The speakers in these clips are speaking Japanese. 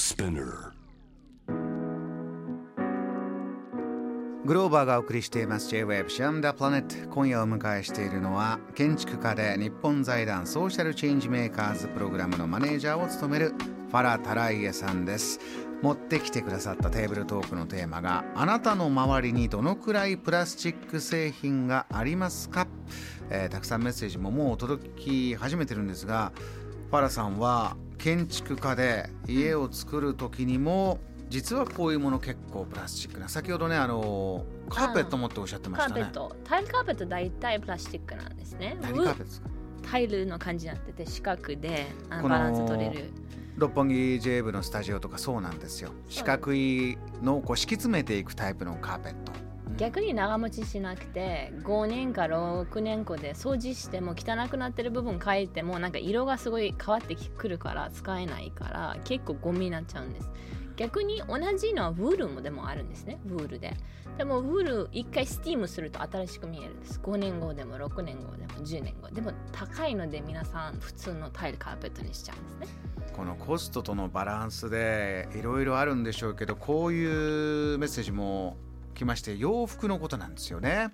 Spinner. グローバーがお送りしています。J-Web シャムダプラネット。今夜お迎えしているのは建築家で日本財団ソーシャルチェンジメーカーズプログラムのマネージャーを務めるファラ・タライエさんです。持ってきてくださったテーブルトークのテーマがあなたの周りにどのくらいプラスチック製品がありますか、えーたくさんメッセージももう届き始めてるんですがファラさんは建築家で家を作る時にも実はこういうもの結構プラスチックな。先ほどねあのカーペットもっておっしゃってましたね。カーペットタイルカーペット大体プラスチックなんですね。何カーペットですか？タイルの感じになってて四角でバランス取れる。六本木 J 部のスタジオとかそうなんですよ。四角いのをこう敷き詰めていくタイプのカーペット逆に長持ちしなくて5年か6年後で掃除しても汚くなってる部分変えてもなんか色がすごい変わってくるから使えないから結構ゴミになっちゃうんです。逆に同じのはウールもでもあるんですねウールで。でもウール一回スティームすると新しく見えるんです。5年後でも6年後でも10年後。でも高いので皆さん普通のタイルカーペットにしちゃうんですね。このコストとのバランスでいろいろあるんでしょうけどこういうメッセージも来まして洋服のことなんですよね、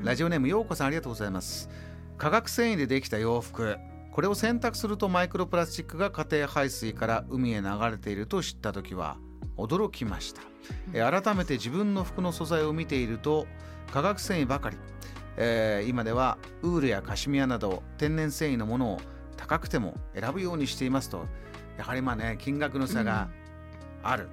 ラジオネームようこさんありがとうございます。化学繊維でできた洋服。これを洗濯するとマイクロプラスチックが家庭排水から海へ流れていると知った時は驚きました、えー改めて自分の服の素材を見ていると化学繊維ばかり、えー今ではウールやカシミヤなど天然繊維のものを高くても選ぶようにしていますと。やはりまあね金額の差がある、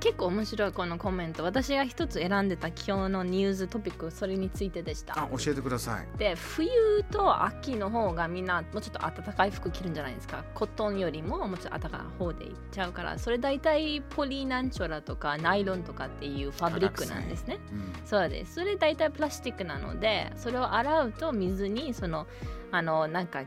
結構面白いこのコメント。私が一つ選んでた今日のニューストピックそれについてでした。あ教えてください。で冬と秋の方がみんなもうちょっと暖かい服着るんじゃないですか。コットンよりももうちょっと暖かい方でいっちゃうから。それ大体ポリナンチョラとかナイロンとかっていうファブリックなんですね。うん。そうです。それ大体プラスチックなのでそれを洗うと水にそのあのなんか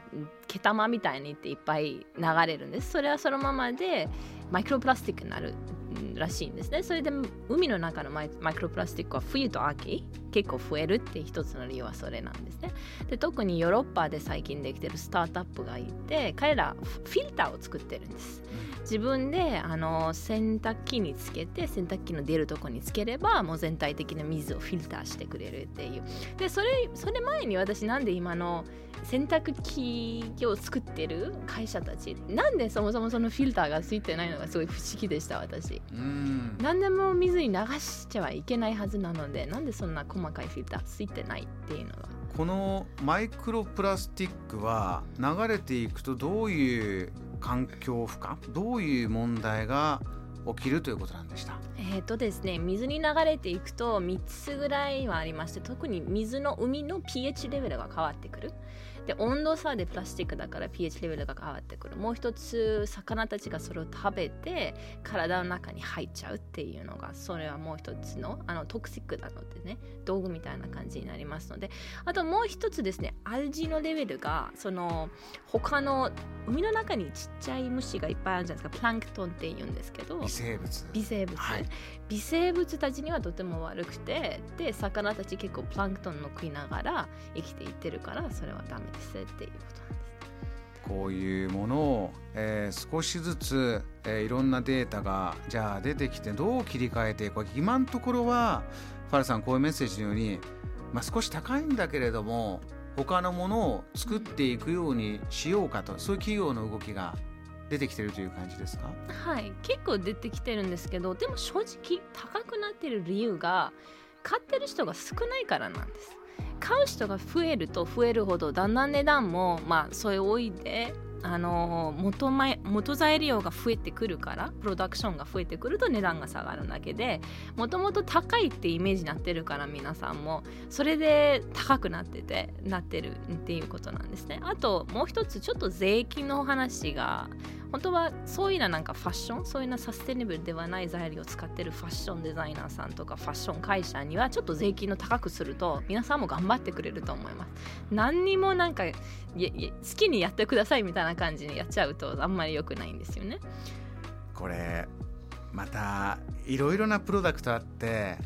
毛玉みたいにっていっぱい流れるんです。それはそのままでマイクロプラスチックになる。うんらしいんですね。それで海の中のマイクロプラスチックは冬と秋結構増えるって一つの理由はそれなんですね。で特にヨーロッパで最近できてるスタートアップがいて彼らフィルターを作ってるんです。自分であの洗濯機につけて洗濯機の出るとこにつければもう全体的な水をフィルターしてくれるっていう。でそれそれ前に私なんで今の洗濯機を作ってる会社たちなんでそもそもそのフィルターがついてないのがすごい不思議でした私。うん何でも水に流しちゃはいけないはずなのでなんでそんな細かいフィルターついてないっていうのがこのマイクロプラスチックは流れていくとどういう環境負荷どういう問題が起きるということなんでした？えーとですね、水に流れていくと3つぐらいはありまして特に水の海の pH レベルが変わってくるで温度差でプラスチックだから pH レベルが変わってくる。もう一つ魚たちがそれを食べて体の中に入っちゃうっていうのがそれはもう一つのあのトクシックなのでね道具みたいな感じになりますので。あともう一つですねアルジのレベルがその他の海の中にちっちゃい虫がいっぱいあるじゃないですか。プランクトンって言うんですけど。微生物。微生物、はい。微生物たちにはとても悪くてで魚たち結構プランクトンの食いながら生きていってるからそれはダメですっていうことなんですこういうものを、えー少しずつ、えーいろんなデータがじゃあ出てきてどう切り替えていくか今のところはファルさんこういうメッセージのように、まあ、少し高いんだけれども他のものを作っていくようにしようかとそういう企業の動きが出てきてるという感じですか？はい結構出てきてるんですけどでも正直高くなってる理由が買ってる人が少ないからなんです買う人が増えると増えるほどだんだん値段もまあそれ多いであの元前元材料が増えてくるからプロダクションが増えてくると値段が下がるだけでもともと高いってイメージになってるから皆さんも。それで高くなっててなってるっていうことなんですね。あともう一つちょっと税金の話が本当はそういうのなんかファッションそういうのサステナブルではない材料を使ってるファッションデザイナーさんとかファッション会社にはちょっと税金の高くすると皆さんも頑張ってくれると思います。何にもなんか好きにやってくださいみたいな感じにやっちゃうとあんまり良くないんですよね。これまたいろいろなプロダクトあって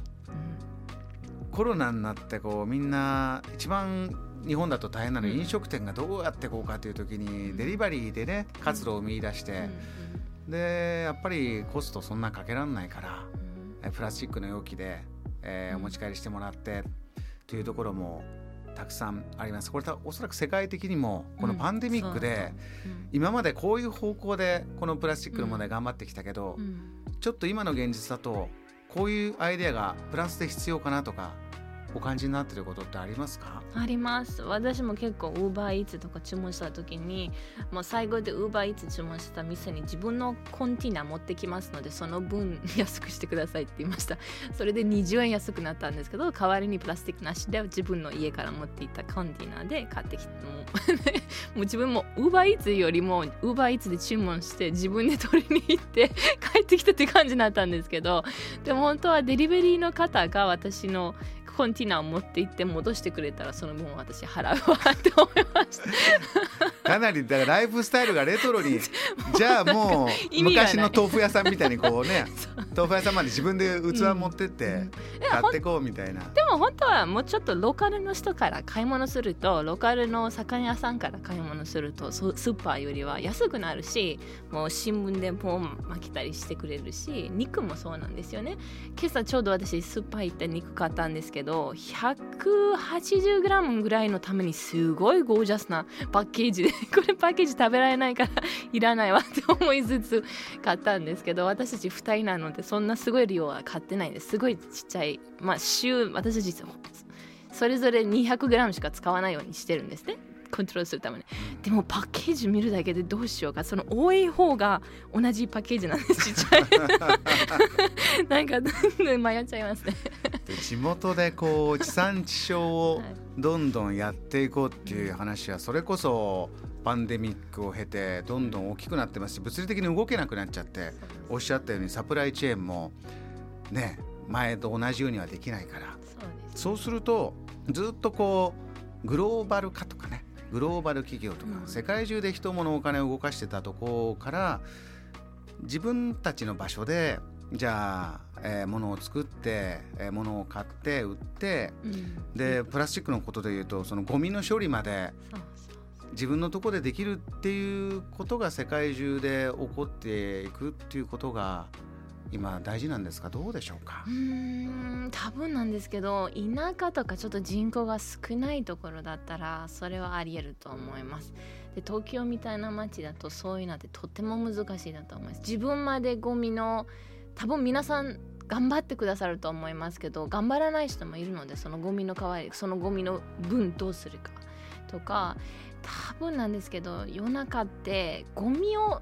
コロナになってこうみんな一番日本だと大変なの飲食店がどうやっていこうかという時にデリバリーでね活路を見出して、でやっぱりコストそんなかけられないからえプラスチックの容器で、えーお持ち帰りしてもらってというところもたくさんあります。これたおそらく世界的にもこのパンデミックで、うん今までこういう方向でこのプラスチックの問題頑張ってきたけど、うん。ちょっと今の現実だとこういうアイデアがプラスで必要かなとかお感じになってることってありますか？あります。私も結構 UberEats とか注文した時にもう最後で UberEats 注文した店に自分のコンティナ持ってきますのでその分安くしてくださいって言いました。それで20円安くなったんですけど代わりにプラスチックなしで自分の家から持っていたコンティナで買ってきても もう自分も UberEats よりも UberEats で注文して自分で取りに行って 帰ってきたって感じになったんですけどでも本当はデリバリーの方が私のコンティナを持って行って戻してくれたらその分私払うわって思いました。かなりだからライフスタイルがレトロに。じゃあもう昔の豆腐屋さんみたいにこうね 豆腐屋さんまで自分で器持ってってうん。買ってこうみたいな。でも本当はもうちょっとローカルの人から買い物するとローカルの魚屋さんから買い物するとそスーパーよりは安くなるしもう新聞でポン巻きたりしてくれるし肉もそうなんですよね。今朝ちょうど私スーパー行って肉買ったんですけど 180g ぐらいのためにすごいゴージャスなパッケージ。で これパッケージ食べられないからいらないわって思いつつ買ったんですけど私たち2人なのでそんなすごい量は買ってないんです。すごいちっちゃい。まあ週私たちそれぞれ 200g しか使わないようにしてるんですね。コントロールするために。でもパッケージ見るだけでどうしようか。その多い方が同じパッケージなんです。ちっちゃい。なんか迷っちゃいますね。で地元でこう地産地消をはいどんどんやっていこうっていう話はそれこそパンデミックを経てどんどん大きくなってますし物理的に動けなくなっちゃっておっしゃったようにサプライチェーンもね前と同じようにはできないから。そうでするとずっとこうグローバル化とかねグローバル企業とか、うん。世界中で人物お金を動かしてたところから自分たちの場所でじゃあ、えー物を作って、えー物を買って売ってうん。でプラスチックのことでいうとそのゴミの処理まで自分のところでできるっていうことが世界中で起こっていくっていうことが今大事なんですか？どうでしょうか？うん多分なんですけど田舎とかちょっと人口が少ないところだったらそれはありえると思います。で東京みたいな街だとそういうのってとても難しいだと思います。自分までゴミの多分皆さん頑張ってくださると思いますけど頑張らない人もいるのでそのゴミの代わりそのゴミの分どうするか。とか多分なんですけど夜中ってゴミを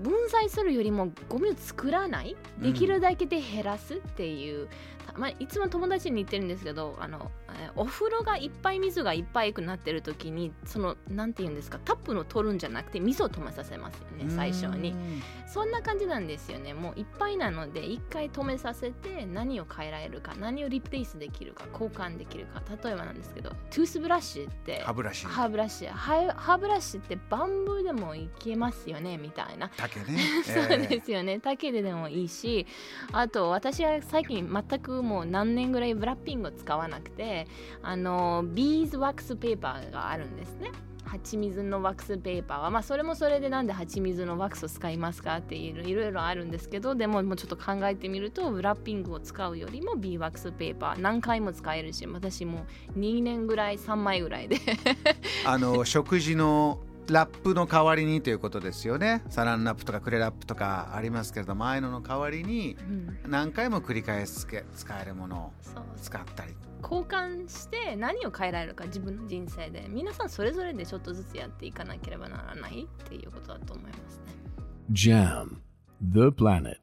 分 giải するよりもゴミを作らない？できるだけで減らすっていう、たまあ、いつも友達に言ってるんですけどあのえーお風呂がいっぱい水がいっぱいくなってる時にそのなんて言うんですかタップの取るんじゃなくて水を止めさせますよね最初に。うんそんな感じなんですよね。もういっぱいなので一回止めさせて何を変えられるか何をリプレイスできるか交換できるか。例えばなんですけどトゥースブラシって歯ブラシ。歯ブラシ。歯歯ブラシってバンブーでもいけますよねみたいな。竹ね。そうですよね。竹ででもいいしあと私は最近全くもう何年ぐらいブラッピングを使わなくてあのビーズワックスペーパーがあるんですね。蜂蜜のワックスペーパーは。まあそれもそれでなんで蜂蜜のワックスを使いますかっていういろいろあるんですけどでももうちょっと考えてみるとブラッピングを使うよりもビーワックスペーパー何回も使えるし私も2年ぐらい3枚ぐらいで。あの食事のラップの代わりにということですよね。サランラップとかクレラップとかありますけれどもああいうのの代わりにうん。何回も繰り返し使えるものを使ったり。交換して何を変えられるか自分の人生で。皆さんそれぞれでちょっとずつやっていかなければならないっていうことだと思いますね。Jam, the planet.